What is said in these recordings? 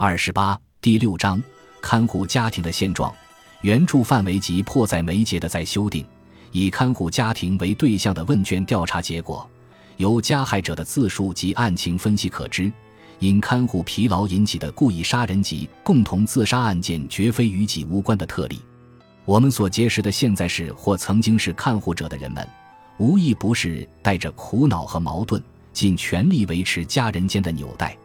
二十八第六章看护家庭的现状，援助范围及迫在眉睫的再修订。以看护家庭为对象的问卷调查结果，由加害者的自述及案情分析可知，因看护疲劳引起的故意杀人及共同自杀案件绝非与己无关的特例。我们所结识的现在是或曾经是看护者的人们，无一不是带着苦恼和矛盾，尽全力维持家人间的纽带。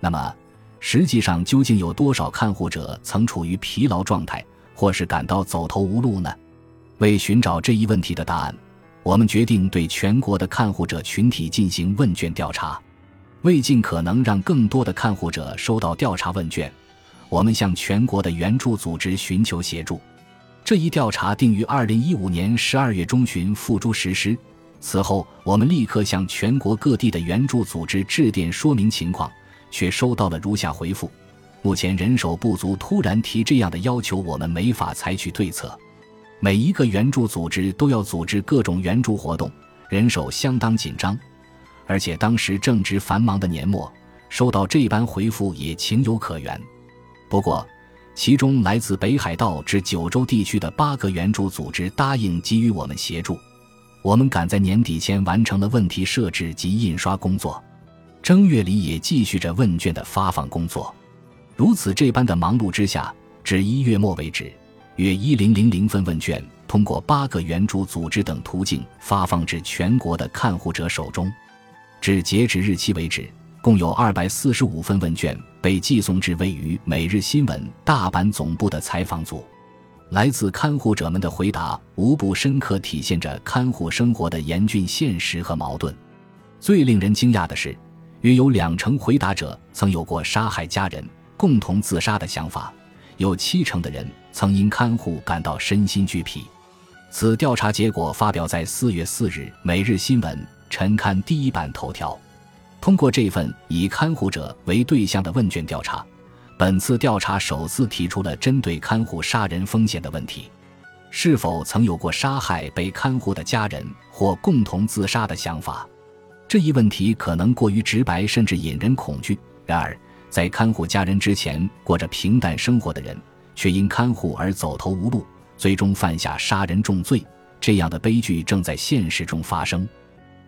那么，实际上究竟有多少看护者曾处于疲劳状态，或是感到走投无路呢？为寻找这一问题的答案，我们决定对全国的看护者群体进行问卷调查。为尽可能让更多的看护者收到调查问卷，我们向全国的援助组织寻求协助。这一调查定于二零一五年十二月中旬付诸实施。此后，我们立刻向全国各地的援助组织致电说明情况，却收到了如下回复：目前人手不足，突然提这样的要求，我们没法采取对策。每一个援助组织都要组织各种援助活动，人手相当紧张，而且当时正值繁忙的年末，收到这般回复也情有可原。不过，其中来自北海道至九州地区的八个援助组织答应给予我们协助，我们赶在年底前完成了问题设置及印刷工作，正月里也继续着问卷的发放工作。如此这般的忙碌之下，至一月末为止。约一零零零份问卷通过八个援助组织等途径发放至全国的看护者手中，至截止日期为止，共有二百四十五份问卷被寄送至位于每日新闻大阪总部的采访组。来自看护者们的回答无不深刻体现着看护生活的严峻现实和矛盾。最令人惊讶的是，约有两成回答者曾有过杀害家人、共同自杀的想法。有七成的人曾因看护感到身心俱疲。此调查结果发表在四月四日《每日新闻》晨刊第一版头条。通过这份以看护者为对象的问卷调查，本次调查首次提出了针对看护杀人风险的问题：是否曾有过杀害被看护的家人或共同自杀的想法？这一问题可能过于直白，甚至引人恐惧。然而，在看护家人之前过着平淡生活的人，却因看护而走投无路，最终犯下杀人重罪，这样的悲剧正在现实中发生。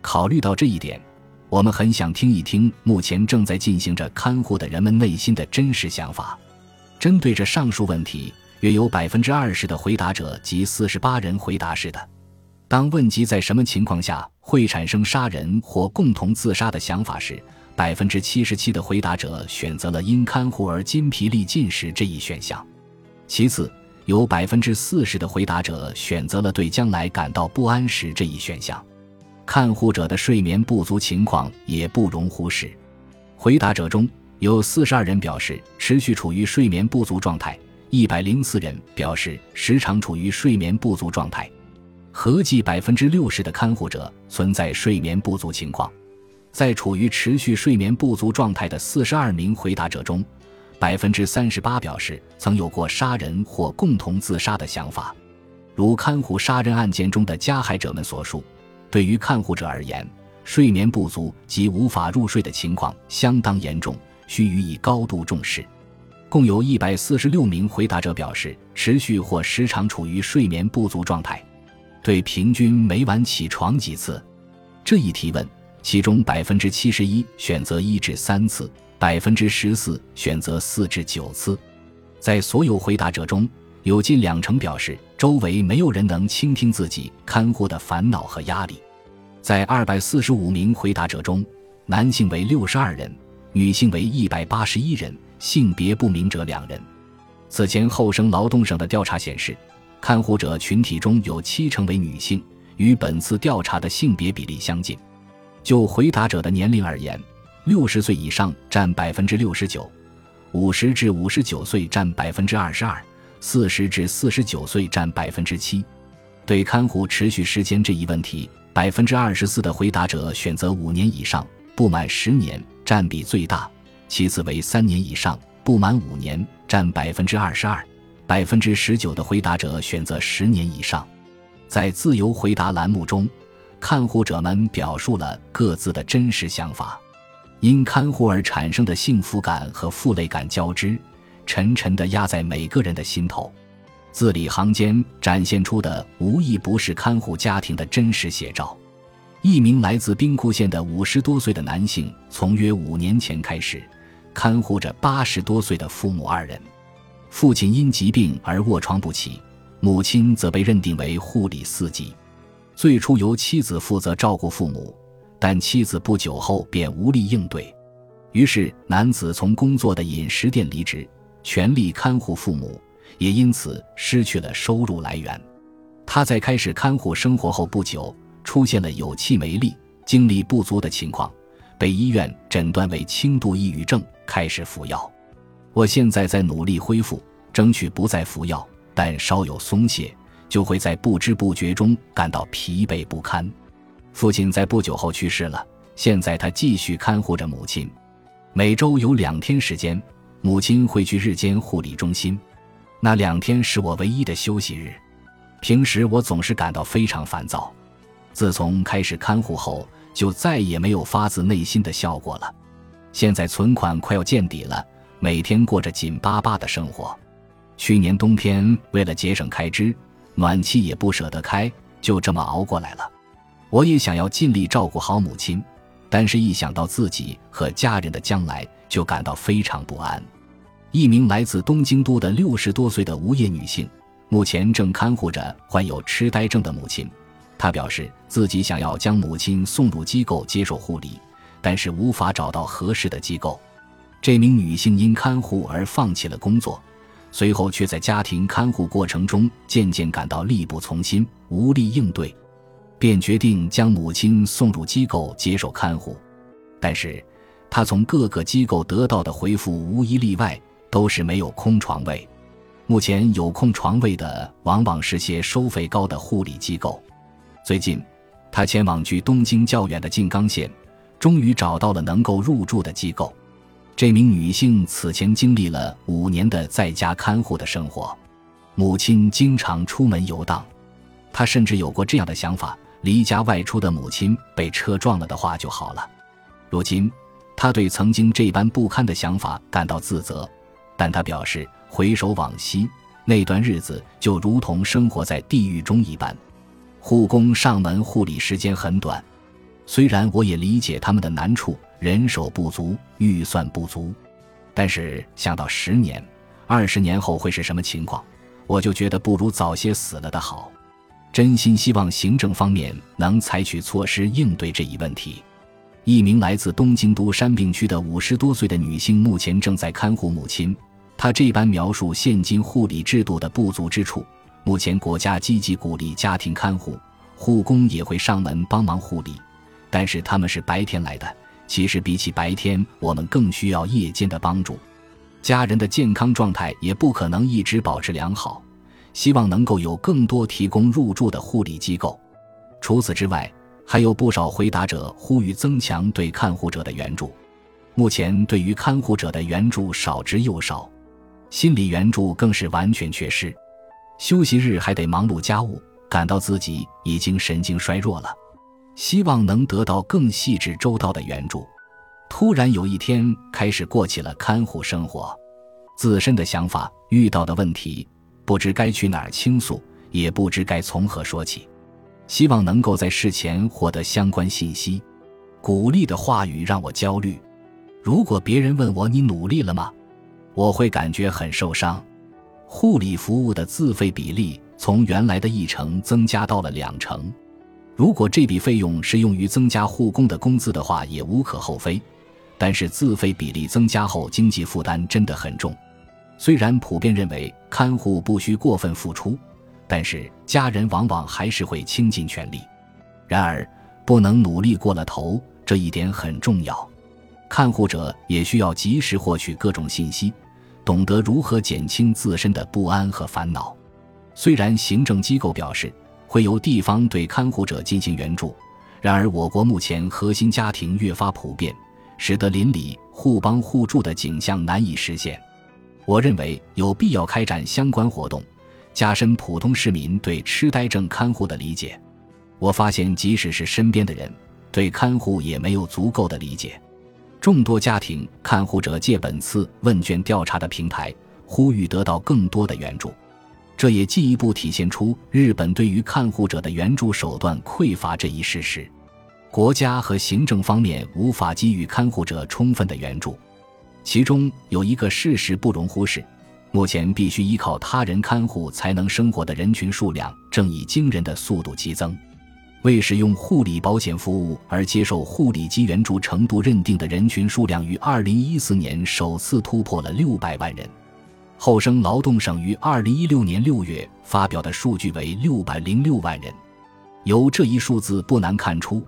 考虑到这一点，我们很想听一听目前正在进行着看护的人们内心的真实想法。针对着上述问题，约有百分之二十的回答者及四十八人回答是的。当问及在什么情况下会产生杀人或共同自杀的想法时，百分之七十七的回答者选择了因看护而筋疲力尽时这一选项，其次有百分之四十的回答者选择了对将来感到不安时这一选项。看护者的睡眠不足情况也不容忽视，回答者中有四十二人表示持续处于睡眠不足状态，一百零四人表示时常处于睡眠不足状态，合计百分之六十的看护者存在睡眠不足情况。在处于持续睡眠不足状态的四十二名回答者中，百分之三十八表示曾有过杀人或共同自杀的想法。如看护杀人案件中的加害者们所述，对于看护者而言，睡眠不足及无法入睡的情况相当严重，需予以高度重视。共有一百四十六名回答者表示持续或时常处于睡眠不足状态，对平均每晚起床几次这一提问。其中百分之七十一选择一至三次，百分之十四选择四至九次。在所有回答者中，有近两成表示周围没有人能倾听自己看护的烦恼和压力。在二百四十五名回答者中，男性为六十二人，女性为一百八十一人，性别不明者两人。此前厚生劳动省的调查显示，看护者群体中有七成为女性，与本次调查的性别比例相近。就回答者的年龄而言，六十岁以上占百分之六十九，五十至五十九岁占百分之二十二，四十至四十九岁占百分之七。对看护持续时间这一问题，百分之二十四的回答者选择五年以上，不满十年占比最大，其次为三年以上，不满五年占百分之二十二，百分之十九的回答者选择十年以上。在自由回答栏目中。看护者们表述了各自的真实想法，因看护而产生的幸福感和负累感交织，沉沉地压在每个人的心头。字里行间展现出的，无一不是看护家庭的真实写照。一名来自兵库县的五十多岁的男性，从约五年前开始，看护着八十多岁的父母二人。父亲因疾病而卧床不起，母亲则被认定为护理四级。最初由妻子负责照顾父母。但妻子不久后便无力应对，于是男子从工作的饮食店离职，全力看护父母，也因此失去了收入来源。他在开始看护生活后不久，出现了有气没力、精力不足的情况，被医院诊断为轻度抑郁症，开始服药。我现在在努力恢复，争取不再服药，但稍有松懈，就会在不知不觉中感到疲惫不堪。父亲在不久后去世了，现在他继续看护着母亲。每周有两天时间，母亲会去日间护理中心，那两天是我唯一的休息日。平时我总是感到非常烦躁，自从开始看护后，就再也没有发自内心的笑过了。现在存款快要见底了，每天过着紧巴巴的生活。去年冬天为了节省开支，暖气也不舍得开，就这么熬过来了。我也想要尽力照顾好母亲，但是一想到自己和家人的将来，就感到非常不安。一名来自东京都的六十多岁的无业女性，目前正看护着患有痴呆症的母亲。她表示自己想要将母亲送入机构接受护理，但是无法找到合适的机构。这名女性因看护而放弃了工作，随后却在家庭看护过程中渐渐感到力不从心，无力应对。便决定将母亲送入机构接受看护，但是，他从各个机构得到的回复无一例外都是没有空床位。目前有空床位的往往是些收费高的护理机构。最近，他前往距东京较远的静冈县，终于找到了能够入住的机构。这名女性此前经历了五年的在家看护的生活，母亲经常出门游荡，她甚至有过这样的想法。离家外出的母亲被车撞了的话就好了。如今，他对曾经这般不堪的想法感到自责，但他表示回首往昔，那段日子就如同生活在地狱中一般。护工上门护理时间很短，虽然我也理解他们的难处，人手不足，预算不足，但是想到十年、二十年后会是什么情况，我就觉得不如早些死了的好。真心希望行政方面能采取措施应对这一问题。一名来自东京都山病区的五十多岁的女性目前正在看护母亲。她这般描述现今护理制度的不足之处。目前国家积极鼓励家庭看护，护工也会上门帮忙护理，但是他们是白天来的。其实比起白天，我们更需要夜间的帮助。家人的健康状态也不可能一直保持良好。希望能够有更多提供入住的护理机构。除此之外，还有不少回答者呼吁增强对看护者的援助。目前，对于看护者的援助少之又少，心理援助更是完全缺失。休息日还得忙碌家务，感到自己已经神经衰弱了。希望能得到更细致周到的援助。突然有一天开始过起了看护生活，自身的想法遇到的问题。不知该去哪儿倾诉，也不知该从何说起。希望能够在事前获得相关信息。鼓励的话语让我焦虑。如果别人问我你努力了吗？我会感觉很受伤。护理服务的自费比例从原来的一成增加到了两成。如果这笔费用是用于增加护工的工资的话，也无可厚非。但是自费比例增加后，经济负担真的很重。虽然普遍认为看护不需过分付出，但是家人往往还是会倾尽全力。然而，不能努力过了头，这一点很重要。看护者也需要及时获取各种信息，懂得如何减轻自身的不安和烦恼。虽然行政机构表示会由地方对看护者进行援助，然而我国目前核心家庭越发普遍，使得邻里互帮互助的景象难以实现。我认为有必要开展相关活动，加深普通市民对痴呆症看护的理解。我发现，即使是身边的人，对看护也没有足够的理解。众多家庭看护者借本次问卷调查的平台，呼吁得到更多的援助。这也进一步体现出日本对于看护者的援助手段匮乏这一事实。国家和行政方面无法给予看护者充分的援助，其中有一个事实不容忽视：目前必须依靠他人看护才能生活的人群数量正以惊人的速度激增。为使用护理保险服务而接受护理及援助程度认定的人群数量于二零一四年首次突破了六百万人。厚生劳动省于二零一六年六月发表的数据为六百零六万人。由这一数字不难看出，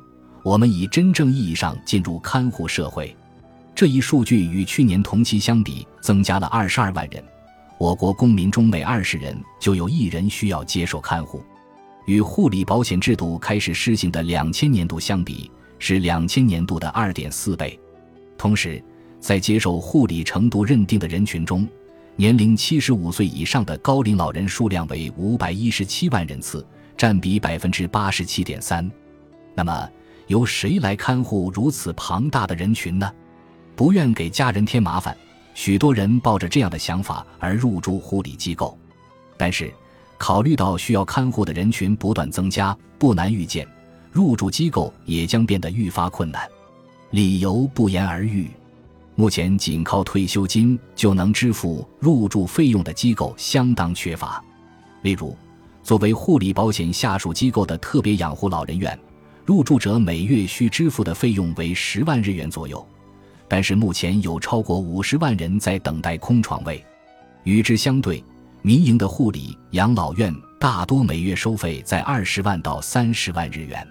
我们已真正意义上进入看护社会。这一数据与去年同期相比增加了二十二万人。我国公民中每二十人就有一人需要接受看护。与护理保险制度开始施行的两千年度相比，是两千年度的二点四倍。同时，在接受护理程度认定的人群中，年龄七十五岁以上的高龄老人数量为五百一十七万人次，占比百分之八十七点三。那么，由谁来看护如此庞大的人群呢？不愿给家人添麻烦，许多人抱着这样的想法而入住护理机构，但是。考虑到需要看护的人群不断增加，不难预见，入住机构也将变得愈发困难。理由不言而喻，目前仅靠退休金就能支付入住费用的机构相当缺乏。例如，作为护理保险下属机构的特别养护老人院，入住者每月需支付的费用为十万日元左右，但是目前有超过五十万人在等待空床位。与之相对，民营的护理养老院大多每月收费在二十万到三十万日元，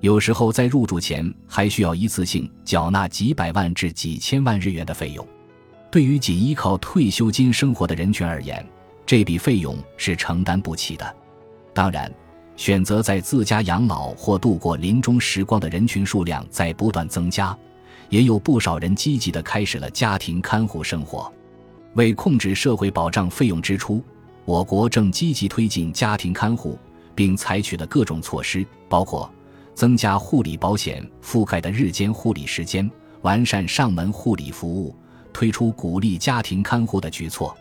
有时候在入住前还需要一次性缴纳几百万至几千万日元的费用。对于仅依靠退休金生活的人群而言，这笔费用是承担不起的。当然，选择在自家养老或度过临终时光的人群数量在不断增加，也有不少人积极地开始了家庭看护生活。为控制社会保障费用支出，我国正积极推进家庭看护，并采取了各种措施，包括增加护理保险覆盖的日间护理时间、完善上门护理服务、推出鼓励家庭看护的举措。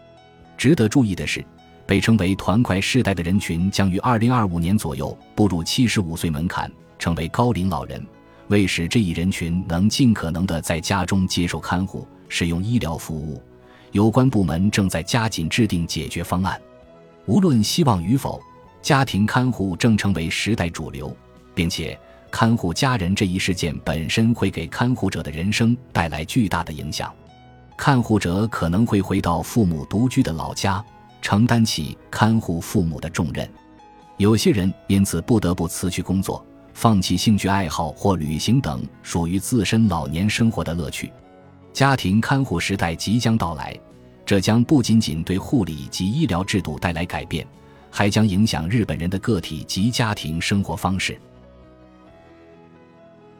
值得注意的是，被称为“团块世代”的人群将于二零二五年左右步入七十五岁门槛，成为高龄老人。为使这一人群能尽可能的在家中接受看护、使用医疗服务。有关部门正在加紧制定解决方案。无论希望与否，家庭看护正成为时代主流，并且看护家人这一事件本身会给看护者的人生带来巨大的影响。看护者可能会回到父母独居的老家，承担起看护父母的重任。有些人因此不得不辞去工作，放弃兴趣爱好或旅行等属于自身老年生活的乐趣。家庭看护时代即将到来，这将不仅仅对护理及医疗制度带来改变，还将影响日本人的个体及家庭生活方式。